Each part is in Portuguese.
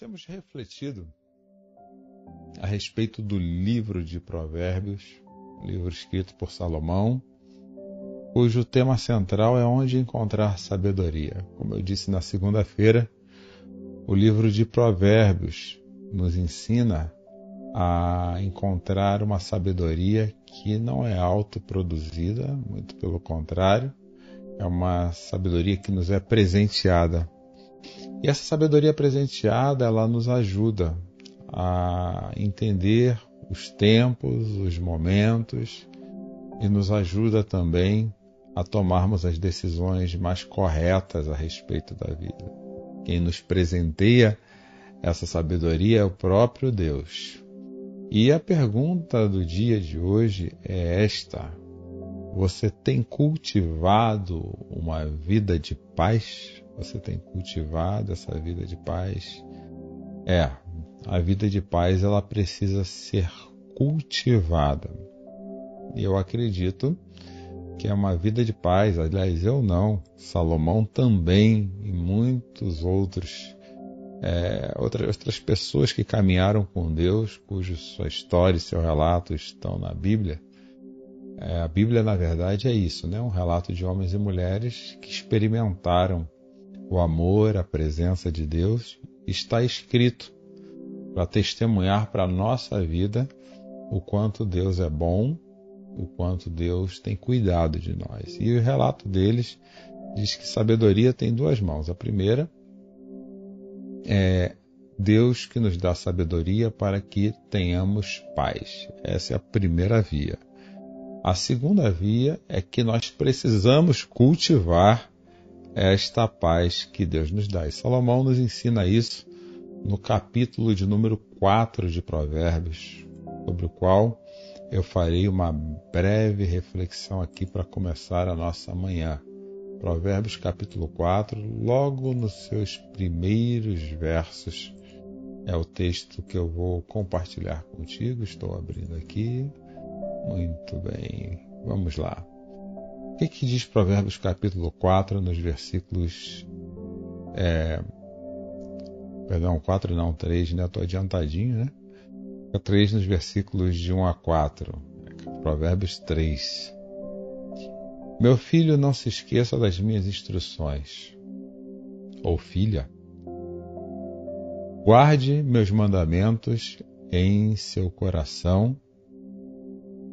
Temos refletido a respeito do livro de Provérbios, livro escrito por Salomão, cujo tema central é onde encontrar sabedoria. Como eu disse na segunda-feira, o livro de Provérbios nos ensina a encontrar uma sabedoria que não é autoproduzida, muito pelo contrário, é uma sabedoria que nos é presenteada e essa sabedoria presenteada, ela nos ajuda a entender os tempos, os momentos e nos ajuda também a tomarmos as decisões mais corretas a respeito da vida. Quem nos presenteia essa sabedoria é o próprio Deus. E a pergunta do dia de hoje é esta: Você tem cultivado uma vida de paz? Você tem cultivado essa vida de paz? É, a vida de paz ela precisa ser cultivada. E eu acredito que é uma vida de paz. Aliás, eu não. Salomão também e muitos outros é, outras, outras pessoas que caminharam com Deus, cuja sua história e seu relato estão na Bíblia. É, a Bíblia, na verdade, é isso, né? Um relato de homens e mulheres que experimentaram o amor, a presença de Deus, está escrito para testemunhar para a nossa vida o quanto Deus é bom, o quanto Deus tem cuidado de nós. E o relato deles diz que sabedoria tem duas mãos. A primeira é Deus que nos dá sabedoria para que tenhamos paz. Essa é a primeira via. A segunda via é que nós precisamos cultivar esta paz que Deus nos dá. E Salomão nos ensina isso no capítulo de número 4 de Provérbios, sobre o qual eu farei uma breve reflexão aqui para começar a nossa manhã. Provérbios capítulo 4, logo nos seus primeiros versos, é o texto que eu vou compartilhar contigo. Estou abrindo aqui. Muito bem, vamos lá que, que diz Provérbios capítulo 4, nos versículos. É, perdão, 4 não, 3, né? Estou adiantadinho, né? 3 nos versículos de 1 a 4. Provérbios 3. Meu filho, não se esqueça das minhas instruções. Ou filha, guarde meus mandamentos em seu coração,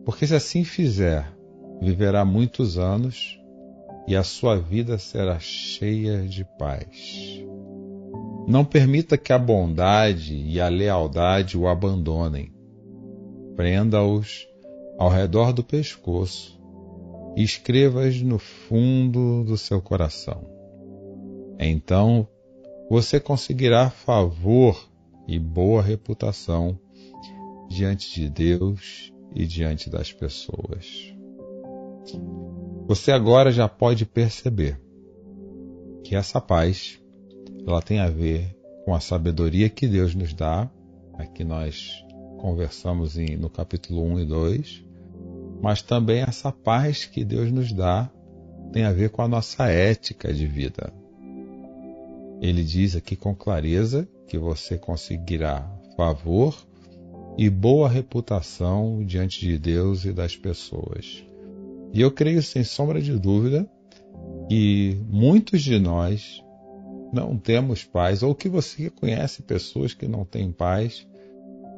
porque se assim fizer, viverá muitos anos e a sua vida será cheia de paz. Não permita que a bondade e a lealdade o abandonem. Prenda-os ao redor do pescoço e escreva-as no fundo do seu coração. Então você conseguirá favor e boa reputação diante de Deus e diante das pessoas. Você agora já pode perceber que essa paz ela tem a ver com a sabedoria que Deus nos dá. Aqui nós conversamos em, no capítulo 1 e 2, mas também essa paz que Deus nos dá tem a ver com a nossa ética de vida. Ele diz aqui com clareza que você conseguirá favor e boa reputação diante de Deus e das pessoas. E eu creio sem sombra de dúvida que muitos de nós não temos paz, ou que você conhece pessoas que não têm paz,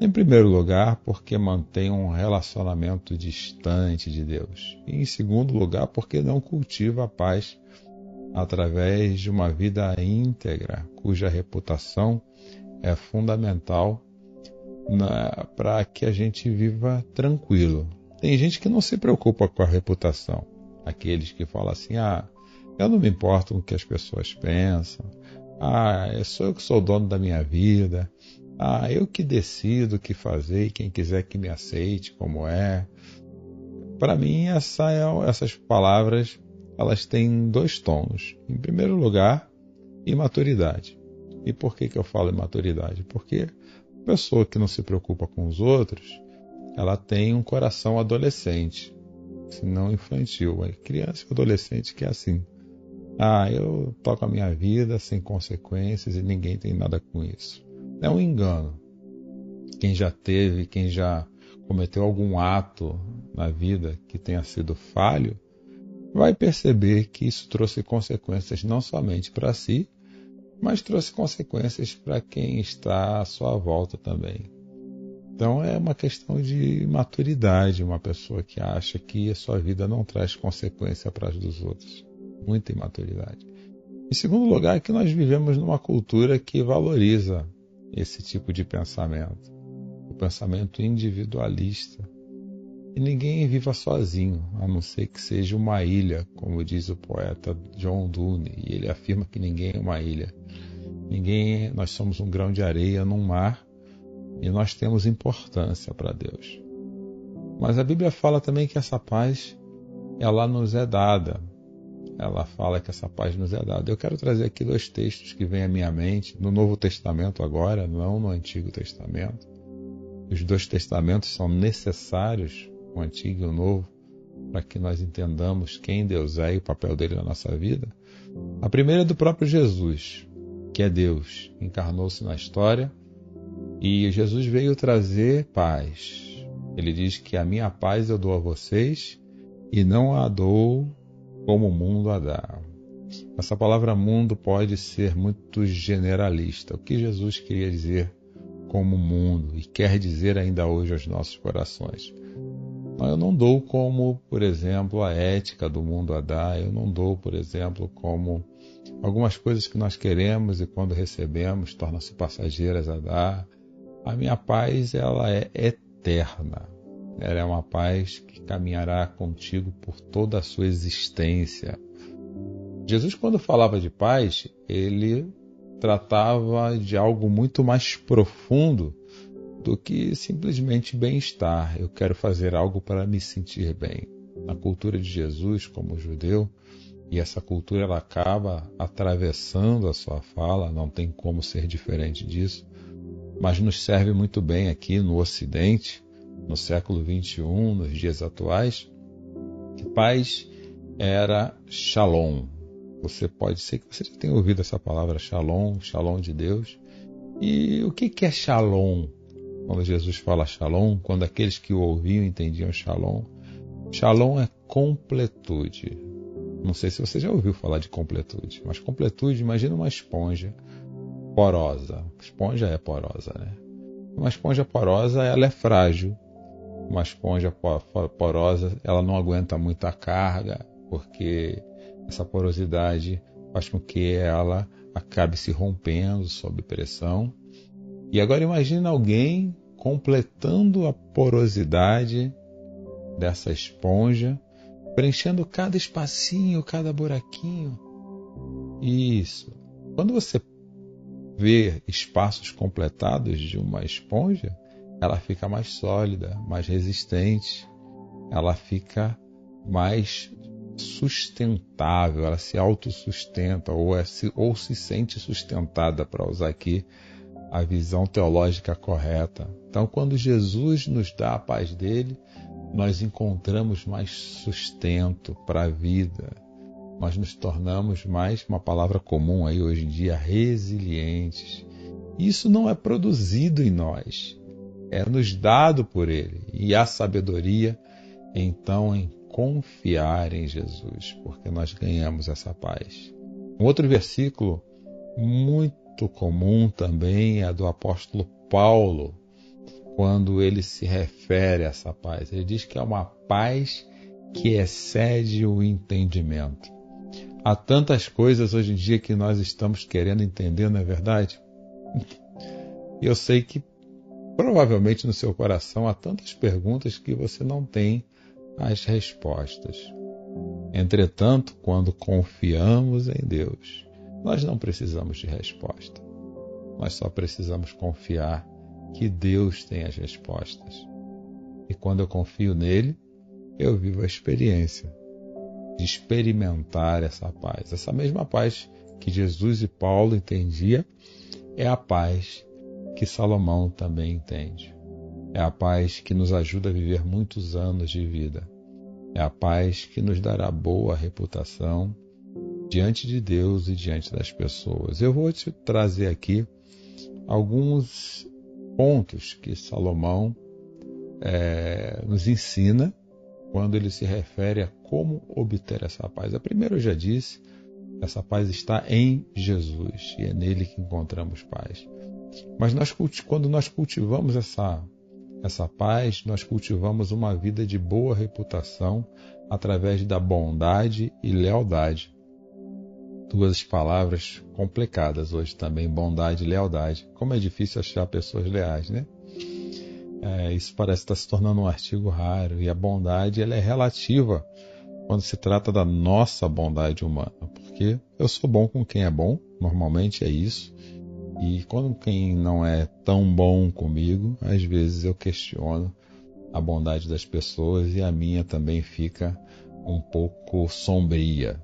em primeiro lugar, porque mantém um relacionamento distante de Deus. E em segundo lugar, porque não cultiva a paz através de uma vida íntegra, cuja reputação é fundamental para que a gente viva tranquilo. Tem gente que não se preocupa com a reputação. Aqueles que falam assim: ah, eu não me importo com o que as pessoas pensam. Ah, eu sou eu que sou o dono da minha vida. Ah, eu que decido o que fazer e quem quiser que me aceite como é. Para mim, essa é, essas palavras elas têm dois tons. Em primeiro lugar, imaturidade. E por que, que eu falo imaturidade? Porque pessoa que não se preocupa com os outros, ela tem um coração adolescente, se não infantil. É criança e adolescente que é assim. Ah, eu toco a minha vida sem consequências e ninguém tem nada com isso. É um engano. Quem já teve, quem já cometeu algum ato na vida que tenha sido falho, vai perceber que isso trouxe consequências não somente para si, mas trouxe consequências para quem está à sua volta também. Então é uma questão de maturidade, uma pessoa que acha que a sua vida não traz consequência para as dos outros. Muita imaturidade. Em segundo lugar, é que nós vivemos numa cultura que valoriza esse tipo de pensamento, o pensamento individualista. E ninguém viva sozinho, a não ser que seja uma ilha, como diz o poeta John Donne, e ele afirma que ninguém é uma ilha. Ninguém, nós somos um grão de areia num mar e nós temos importância para Deus. Mas a Bíblia fala também que essa paz ela nos é dada. Ela fala que essa paz nos é dada. Eu quero trazer aqui dois textos que vêm à minha mente, no Novo Testamento agora, não no Antigo Testamento. Os dois testamentos são necessários o Antigo e o Novo, para que nós entendamos quem Deus é e o papel dele na nossa vida. A primeira é do próprio Jesus, que é Deus, encarnou-se na história e Jesus veio trazer paz. Ele diz que a minha paz eu dou a vocês e não a dou como o mundo a dá. Essa palavra mundo pode ser muito generalista. O que Jesus queria dizer como mundo e quer dizer ainda hoje aos nossos corações? Eu não dou como, por exemplo, a ética do mundo a dar, eu não dou, por exemplo, como algumas coisas que nós queremos e quando recebemos tornam-se passageiras a dar. A minha paz, ela é eterna. Ela é uma paz que caminhará contigo por toda a sua existência. Jesus, quando falava de paz, ele tratava de algo muito mais profundo do que simplesmente bem-estar. Eu quero fazer algo para me sentir bem. Na cultura de Jesus, como judeu, e essa cultura ela acaba atravessando a sua fala, não tem como ser diferente disso, mas nos serve muito bem aqui no Ocidente, no século 21, nos dias atuais. Paz era shalom. Você pode ser que você já tenha ouvido essa palavra shalom, shalom de Deus. E o que é shalom? quando Jesus fala shalom, quando aqueles que o ouviam entendiam shalom. Shalom é completude. Não sei se você já ouviu falar de completude, mas completude, imagina uma esponja porosa. Esponja é porosa, né? Uma esponja porosa, ela é frágil. Uma esponja porosa, ela não aguenta muita carga, porque essa porosidade faz com que ela acabe se rompendo sob pressão. E agora imagina alguém completando a porosidade dessa esponja, preenchendo cada espacinho, cada buraquinho. Isso. Quando você vê espaços completados de uma esponja, ela fica mais sólida, mais resistente, ela fica mais sustentável, ela se autossustenta ou, é, ou se sente sustentada, para usar aqui a visão teológica correta. Então, quando Jesus nos dá a paz dele, nós encontramos mais sustento para a vida. Nós nos tornamos mais, uma palavra comum aí hoje em dia, resilientes. Isso não é produzido em nós, é nos dado por Ele. E a sabedoria, então, em confiar em Jesus, porque nós ganhamos essa paz. Um outro versículo muito comum também é do apóstolo Paulo, quando ele se refere a essa paz. Ele diz que é uma paz que excede o entendimento. Há tantas coisas hoje em dia que nós estamos querendo entender, não é verdade? Eu sei que provavelmente no seu coração há tantas perguntas que você não tem as respostas. Entretanto, quando confiamos em Deus, nós não precisamos de resposta. Nós só precisamos confiar que Deus tem as respostas. E quando eu confio nele, eu vivo a experiência experimentar essa paz. Essa mesma paz que Jesus e Paulo entendia é a paz que Salomão também entende. É a paz que nos ajuda a viver muitos anos de vida. É a paz que nos dará boa reputação diante de Deus e diante das pessoas. Eu vou te trazer aqui alguns pontos que Salomão é, nos ensina quando ele se refere a como obter essa paz. A primeira eu já disse, essa paz está em Jesus e é nele que encontramos paz. Mas nós, quando nós cultivamos essa, essa paz, nós cultivamos uma vida de boa reputação através da bondade e lealdade. Duas palavras complicadas hoje também, bondade e lealdade. Como é difícil achar pessoas leais, né? É, isso parece estar se tornando um artigo raro. E a bondade ela é relativa quando se trata da nossa bondade humana, porque eu sou bom com quem é bom, normalmente é isso, e quando quem não é tão bom comigo, às vezes eu questiono a bondade das pessoas e a minha também fica um pouco sombria.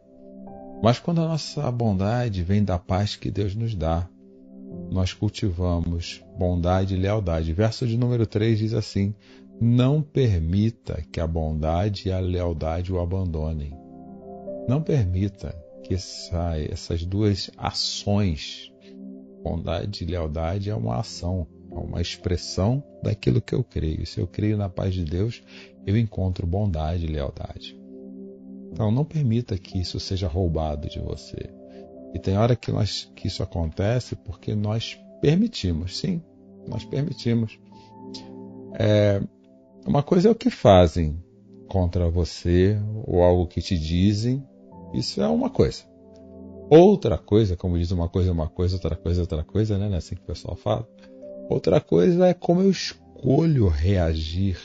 Mas quando a nossa bondade vem da paz que Deus nos dá, nós cultivamos bondade e lealdade. Verso de número 3 diz assim: Não permita que a bondade e a lealdade o abandonem. Não permita que essa, essas duas ações Bondade e lealdade é uma ação, é uma expressão daquilo que eu creio. Se eu creio na paz de Deus, eu encontro bondade e lealdade. Então não permita que isso seja roubado de você. E tem hora que, nós, que isso acontece porque nós permitimos, sim, nós permitimos. É, uma coisa é o que fazem contra você ou algo que te dizem, isso é uma coisa. Outra coisa, como diz uma coisa, uma coisa, outra coisa, outra coisa, né? É assim que o pessoal fala. Outra coisa é como eu escolho reagir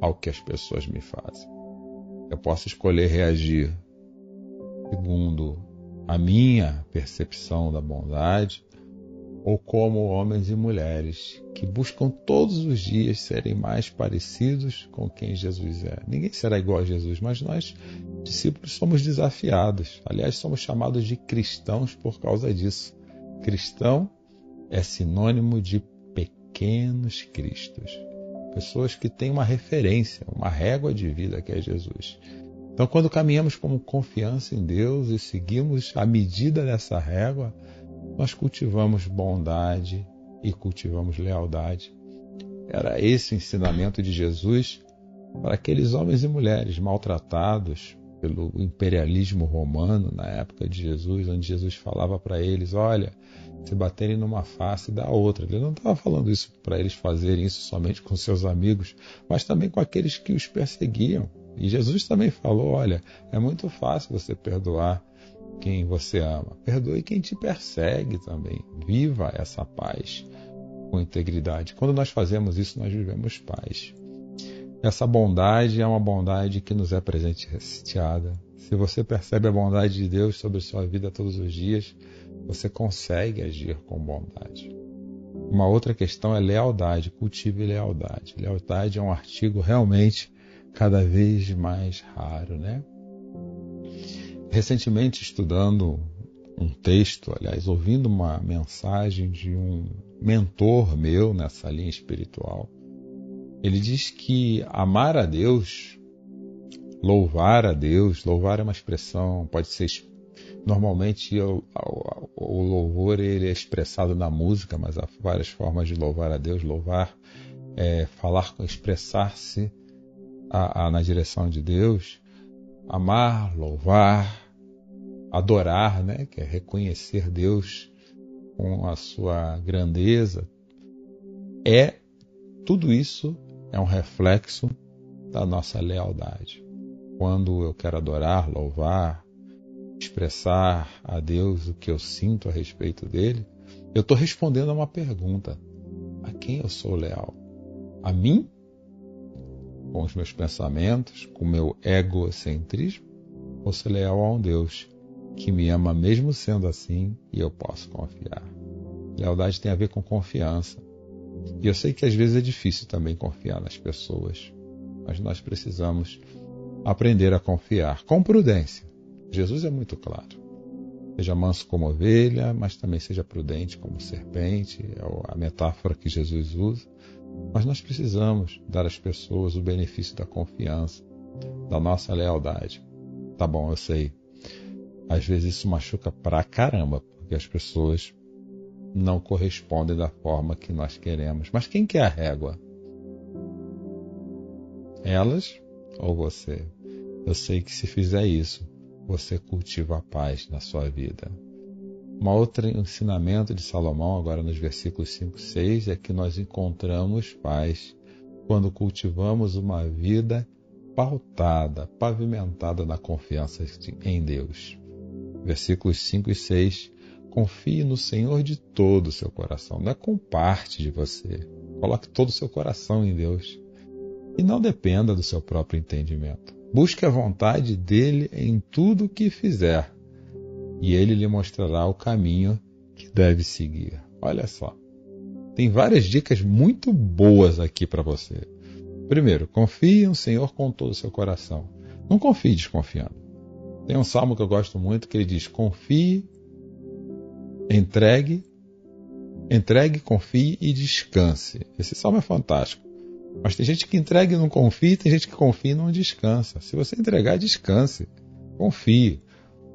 ao que as pessoas me fazem. Eu posso escolher reagir segundo a minha percepção da bondade, ou como homens e mulheres que buscam todos os dias serem mais parecidos com quem Jesus é. Ninguém será igual a Jesus, mas nós, discípulos, somos desafiados. Aliás, somos chamados de cristãos por causa disso. Cristão é sinônimo de pequenos cristos. Pessoas que têm uma referência, uma régua de vida que é Jesus. Então, quando caminhamos com confiança em Deus e seguimos a medida dessa régua, nós cultivamos bondade e cultivamos lealdade. Era esse o ensinamento de Jesus para aqueles homens e mulheres maltratados pelo imperialismo romano na época de Jesus, onde Jesus falava para eles: olha, se baterem numa face, dá outra. Ele não estava falando isso para eles fazerem isso somente com seus amigos, mas também com aqueles que os perseguiam. E Jesus também falou: olha, é muito fácil você perdoar quem você ama. Perdoe quem te persegue também. Viva essa paz com integridade. Quando nós fazemos isso, nós vivemos paz. Essa bondade é uma bondade que nos é presenteada. Se você percebe a bondade de Deus sobre sua vida todos os dias, você consegue agir com bondade. Uma outra questão é lealdade. Cultive lealdade. Lealdade é um artigo realmente cada vez mais raro, né? recentemente estudando um texto, aliás, ouvindo uma mensagem de um mentor meu nessa linha espiritual. Ele diz que amar a Deus, louvar a Deus, louvar é uma expressão, pode ser normalmente o, o, louvor ele é expressado na música, mas há várias formas de louvar a Deus. Louvar é falar, expressar-se na direção de Deus. Amar, louvar, adorar, né, que é reconhecer Deus com a sua grandeza, é tudo isso é um reflexo da nossa lealdade. Quando eu quero adorar, louvar, expressar a Deus o que eu sinto a respeito dele, eu estou respondendo a uma pergunta. A quem eu sou leal? A mim? Com os meus pensamentos, com o meu egocentrismo? Ou ser leal a um Deus que me ama mesmo sendo assim e eu posso confiar? Lealdade tem a ver com confiança. E eu sei que às vezes é difícil também confiar nas pessoas, mas nós precisamos aprender a confiar com prudência. Jesus é muito claro. Seja manso como ovelha, mas também seja prudente como serpente, é a metáfora que Jesus usa. Mas nós precisamos dar às pessoas o benefício da confiança, da nossa lealdade. Tá bom, eu sei. Às vezes isso machuca pra caramba, porque as pessoas não correspondem da forma que nós queremos. Mas quem quer a régua? Elas ou você? Eu sei que se fizer isso, você cultiva a paz na sua vida. Um outro ensinamento de Salomão, agora nos versículos 5 e 6, é que nós encontramos paz quando cultivamos uma vida pautada, pavimentada na confiança em Deus. Versículos 5 e 6 Confie no Senhor de todo o seu coração, não é com parte de você. Coloque todo o seu coração em Deus. E não dependa do seu próprio entendimento. Busque a vontade dele em tudo o que fizer, e ele lhe mostrará o caminho que deve seguir. Olha só. Tem várias dicas muito boas aqui para você. Primeiro, confie no Senhor com todo o seu coração. Não confie desconfiando. Tem um salmo que eu gosto muito que ele diz: Confie Entregue, entregue, confie e descanse. Esse salmo é fantástico. Mas tem gente que entrega e não confia, tem gente que confia e não descansa. Se você entregar, descanse. Confie.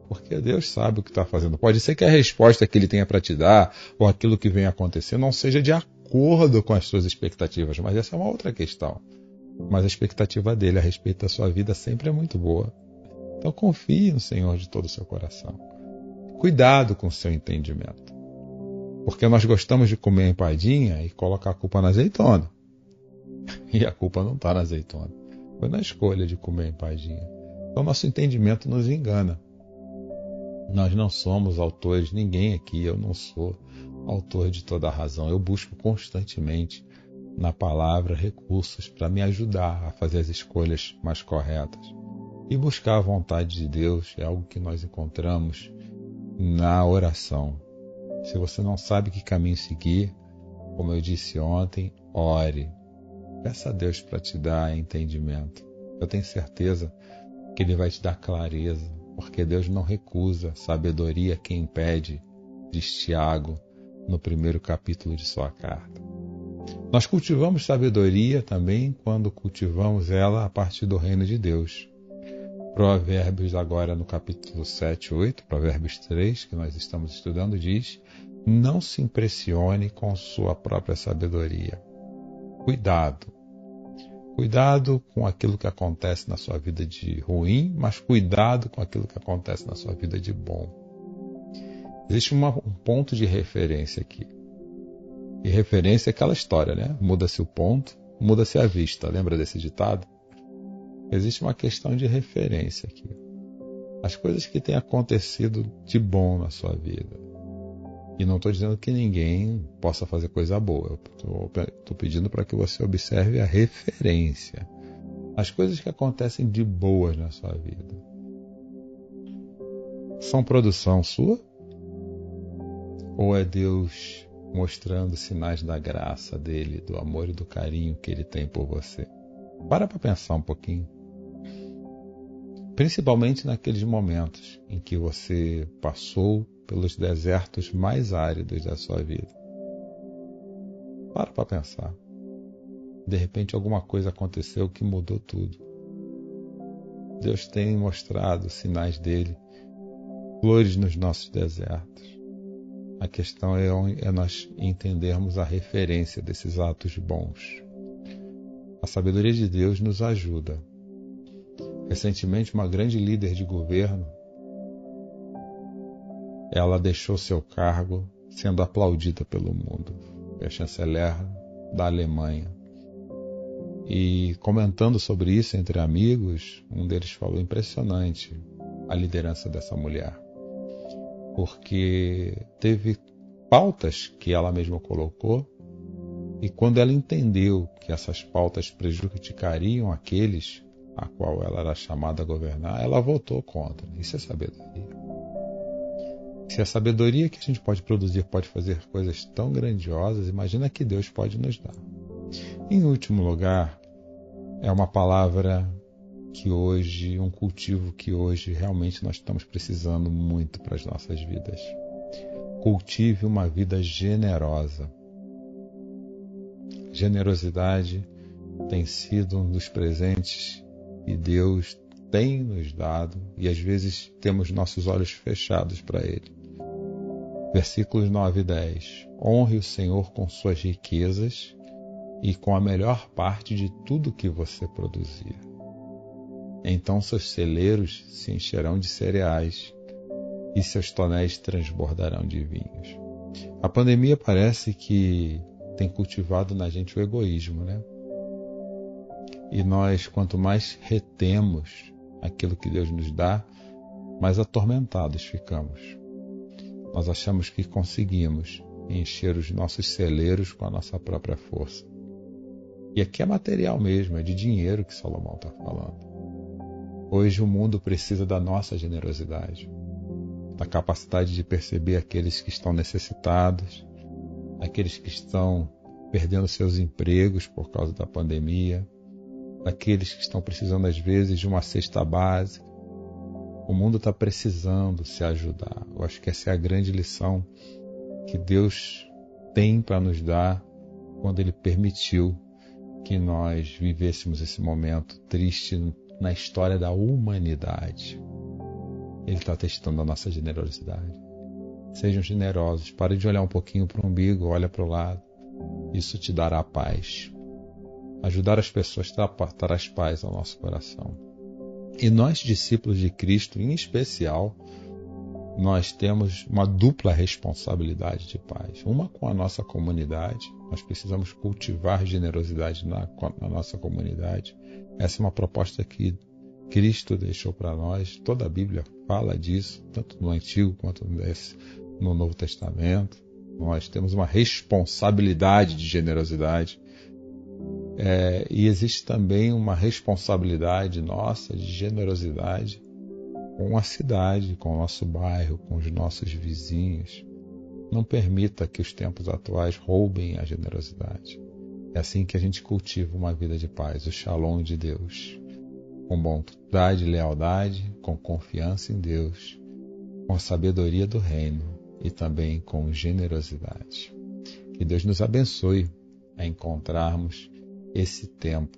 Porque Deus sabe o que está fazendo. Pode ser que a resposta que Ele tenha para te dar, ou aquilo que vem acontecer, não seja de acordo com as suas expectativas, mas essa é uma outra questão. Mas a expectativa dele a respeito da sua vida sempre é muito boa. Então confie no Senhor de todo o seu coração. Cuidado com o seu entendimento. Porque nós gostamos de comer empadinha e colocar a culpa na azeitona. E a culpa não está na azeitona. Foi na escolha de comer empadinha. Então nosso entendimento nos engana. Nós não somos autores, ninguém aqui, eu não sou autor de toda a razão. Eu busco constantemente na palavra recursos para me ajudar a fazer as escolhas mais corretas. E buscar a vontade de Deus é algo que nós encontramos na oração. Se você não sabe que caminho seguir, como eu disse ontem, ore. Peça a Deus para te dar entendimento. Eu tenho certeza que Ele vai te dar clareza, porque Deus não recusa sabedoria quem pede, diz Tiago no primeiro capítulo de sua carta. Nós cultivamos sabedoria também quando cultivamos ela a partir do reino de Deus. Provérbios, agora no capítulo 7, 8, Provérbios 3, que nós estamos estudando, diz: Não se impressione com sua própria sabedoria. Cuidado. Cuidado com aquilo que acontece na sua vida de ruim, mas cuidado com aquilo que acontece na sua vida de bom. Existe uma, um ponto de referência aqui. E referência é aquela história, né? Muda-se o ponto, muda-se a vista. Lembra desse ditado? Existe uma questão de referência aqui. As coisas que têm acontecido de bom na sua vida. E não estou dizendo que ninguém possa fazer coisa boa. Estou pedindo para que você observe a referência. As coisas que acontecem de boas na sua vida. São produção sua? Ou é Deus mostrando sinais da graça dele, do amor e do carinho que ele tem por você? Para para pensar um pouquinho principalmente naqueles momentos em que você passou pelos desertos mais áridos da sua vida. Para para pensar. De repente alguma coisa aconteceu que mudou tudo. Deus tem mostrado sinais dele, flores nos nossos desertos. A questão é, é nós entendermos a referência desses atos bons. A sabedoria de Deus nos ajuda Recentemente, uma grande líder de governo, ela deixou seu cargo sendo aplaudida pelo mundo. É a chanceler da Alemanha. E comentando sobre isso entre amigos, um deles falou impressionante a liderança dessa mulher. Porque teve pautas que ela mesma colocou E quando ela entendeu que essas pautas prejudicariam aqueles a qual ela era chamada a governar, ela votou contra. Isso é sabedoria. Se a sabedoria que a gente pode produzir pode fazer coisas tão grandiosas, imagina que Deus pode nos dar. Em último lugar, é uma palavra que hoje, um cultivo que hoje realmente nós estamos precisando muito para as nossas vidas. Cultive uma vida generosa. Generosidade tem sido um dos presentes que Deus tem nos dado e às vezes temos nossos olhos fechados para Ele. Versículos 9 e 10. Honre o Senhor com suas riquezas e com a melhor parte de tudo que você produzir. Então seus celeiros se encherão de cereais e seus tonéis transbordarão de vinhos. A pandemia parece que tem cultivado na gente o egoísmo, né? E nós, quanto mais retemos aquilo que Deus nos dá, mais atormentados ficamos. Nós achamos que conseguimos encher os nossos celeiros com a nossa própria força. E aqui é material mesmo, é de dinheiro que Salomão está falando. Hoje o mundo precisa da nossa generosidade, da capacidade de perceber aqueles que estão necessitados, aqueles que estão perdendo seus empregos por causa da pandemia, daqueles que estão precisando, às vezes, de uma cesta básica. O mundo está precisando se ajudar. Eu acho que essa é a grande lição que Deus tem para nos dar quando Ele permitiu que nós vivêssemos esse momento triste na história da humanidade. Ele está testando a nossa generosidade. Sejam generosos. Pare de olhar um pouquinho para o umbigo, olha para o lado. Isso te dará paz. Ajudar as pessoas traz paz ao nosso coração. E nós, discípulos de Cristo, em especial, nós temos uma dupla responsabilidade de paz. Uma com a nossa comunidade, nós precisamos cultivar generosidade na, na nossa comunidade. Essa é uma proposta que Cristo deixou para nós. Toda a Bíblia fala disso, tanto no Antigo quanto no Novo Testamento. Nós temos uma responsabilidade de generosidade é, e existe também uma responsabilidade nossa de generosidade com a cidade, com o nosso bairro, com os nossos vizinhos. Não permita que os tempos atuais roubem a generosidade. É assim que a gente cultiva uma vida de paz, o shalom de Deus. Com bondade e lealdade, com confiança em Deus, com sabedoria do reino e também com generosidade. Que Deus nos abençoe a encontrarmos esse tempo,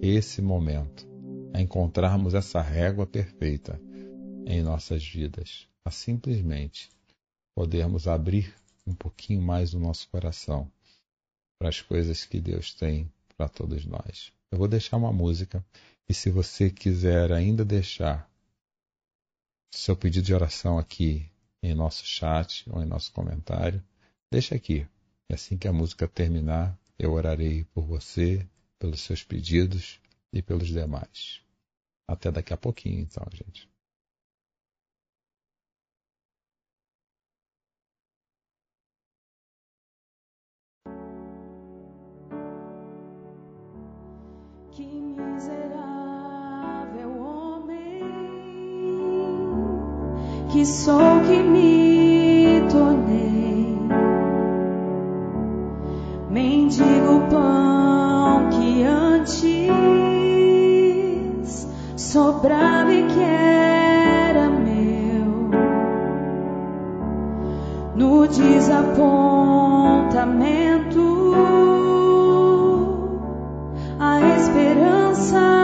esse momento, a encontrarmos essa régua perfeita em nossas vidas, a simplesmente podermos abrir um pouquinho mais o nosso coração para as coisas que Deus tem para todos nós. Eu vou deixar uma música e se você quiser ainda deixar seu pedido de oração aqui em nosso chat ou em nosso comentário, deixa aqui. E assim que a música terminar, eu orarei por você, pelos seus pedidos e pelos demais. Até daqui a pouquinho, então, gente. Que miserável homem que sou que me sobrava e que era meu. No desapontamento a esperança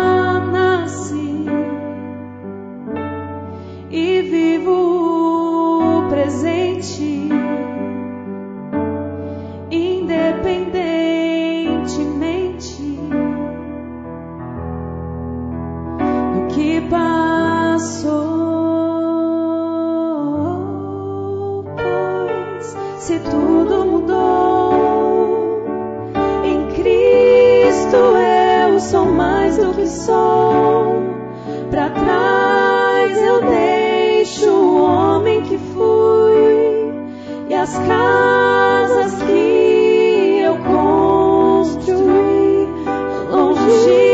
mudou em Cristo eu sou mais do que sou. Para trás eu deixo o homem que fui e as casas que eu construir longe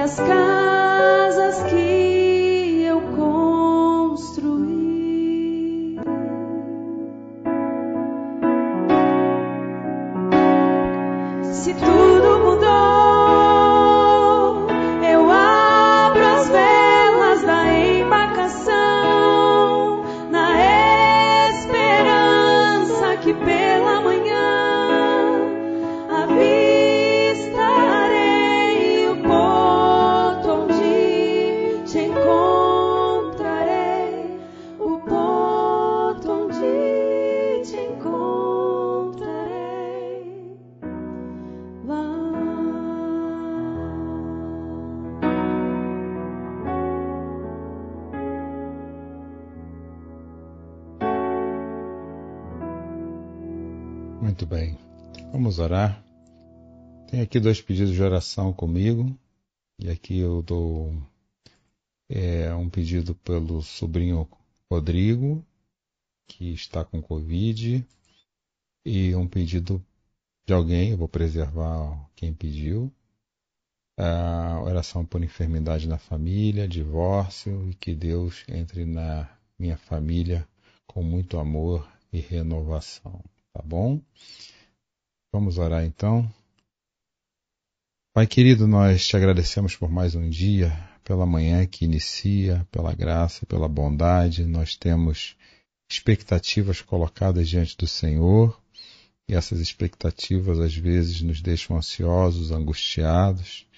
as orar. Tem aqui dois pedidos de oração comigo. E aqui eu dou é, um pedido pelo sobrinho Rodrigo, que está com Covid, e um pedido de alguém, eu vou preservar quem pediu. A oração por enfermidade na família, divórcio, e que Deus entre na minha família com muito amor e renovação. Tá bom? Vamos orar então. Pai querido, nós te agradecemos por mais um dia, pela manhã que inicia, pela graça, pela bondade. Nós temos expectativas colocadas diante do Senhor e essas expectativas às vezes nos deixam ansiosos, angustiados.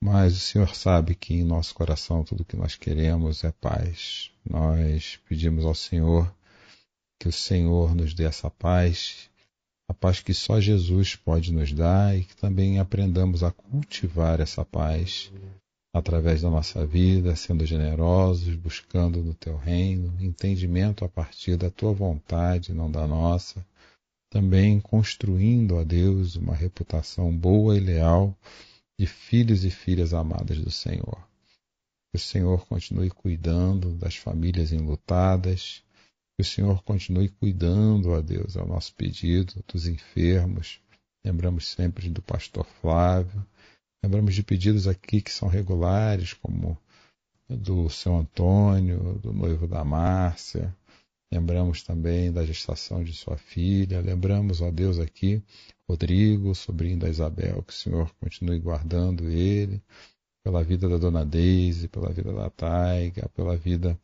Mas o Senhor sabe que em nosso coração tudo que nós queremos é paz. Nós pedimos ao Senhor que o Senhor nos dê essa paz, a paz que só Jesus pode nos dar e que também aprendamos a cultivar essa paz através da nossa vida, sendo generosos, buscando no teu reino, entendimento a partir da tua vontade, não da nossa, também construindo a Deus uma reputação boa e leal de filhos e filhas amadas do Senhor. Que o Senhor continue cuidando das famílias enlutadas, que o Senhor continue cuidando, ó Deus, ao nosso pedido, dos enfermos. Lembramos sempre do pastor Flávio, lembramos de pedidos aqui que são regulares, como do seu Antônio, do noivo da Márcia. Lembramos também da gestação de sua filha. Lembramos, ó Deus, aqui, Rodrigo, sobrinho da Isabel, que o Senhor continue guardando ele pela vida da dona Deise, pela vida da Taiga, pela vida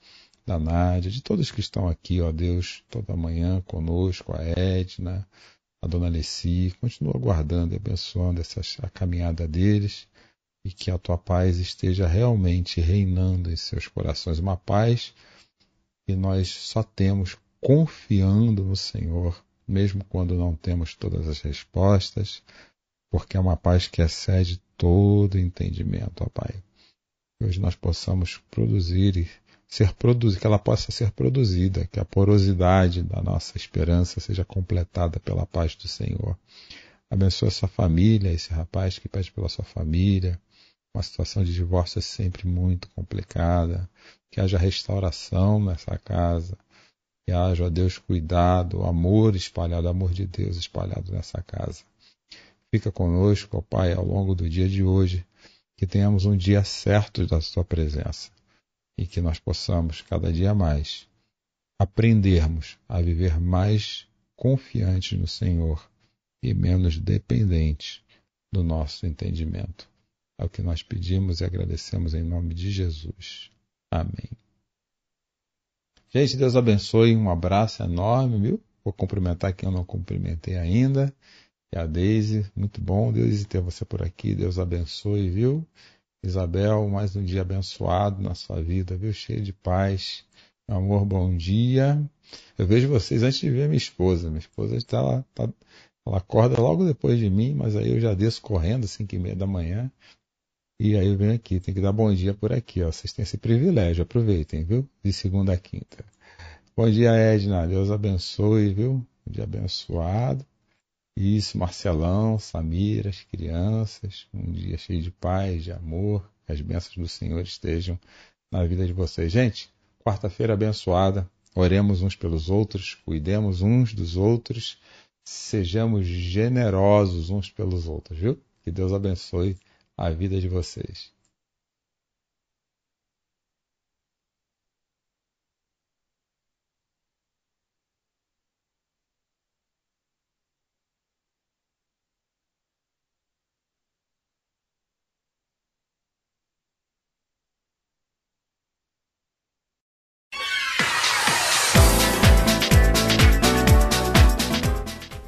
da Nádia, de todos que estão aqui, ó Deus, toda manhã conosco, a Edna, a dona Alessi, continua guardando e abençoando essa, a caminhada deles e que a tua paz esteja realmente reinando em seus corações, uma paz que nós só temos confiando no Senhor, mesmo quando não temos todas as respostas, porque é uma paz que excede todo entendimento, ó Pai. Que hoje nós possamos produzir e ser produzida, que ela possa ser produzida, que a porosidade da nossa esperança seja completada pela paz do Senhor. Abençoa sua família, esse rapaz que pede pela sua família. Uma situação de divórcio é sempre muito complicada. Que haja restauração nessa casa. Que haja, ó Deus, cuidado, amor espalhado, amor de Deus espalhado nessa casa. Fica conosco, ó Pai, ao longo do dia de hoje, que tenhamos um dia certo da Sua presença e que nós possamos, cada dia mais, aprendermos a viver mais confiantes no Senhor e menos dependentes do nosso entendimento. É o que nós pedimos e agradecemos em nome de Jesus. Amém. Gente, Deus abençoe. Um abraço enorme, viu? Vou cumprimentar quem eu não cumprimentei ainda e a Deise. Muito bom, Deus, ter você por aqui. Deus abençoe, viu? Isabel, mais um dia abençoado na sua vida, viu? Cheio de paz. Meu amor, bom dia. Eu vejo vocês antes de ver minha esposa. Minha esposa está lá, tá, ela acorda logo depois de mim, mas aí eu já desço correndo, 5 e meia da manhã. E aí eu venho aqui, tem que dar bom dia por aqui, ó. Vocês têm esse privilégio, aproveitem, viu? De segunda a quinta. Bom dia, Edna. Deus abençoe, viu? Um dia abençoado. Isso, Marcelão, Samira, as crianças, um dia cheio de paz, de amor, que as bênçãos do Senhor estejam na vida de vocês. Gente, quarta-feira abençoada, oremos uns pelos outros, cuidemos uns dos outros, sejamos generosos uns pelos outros, viu? Que Deus abençoe a vida de vocês.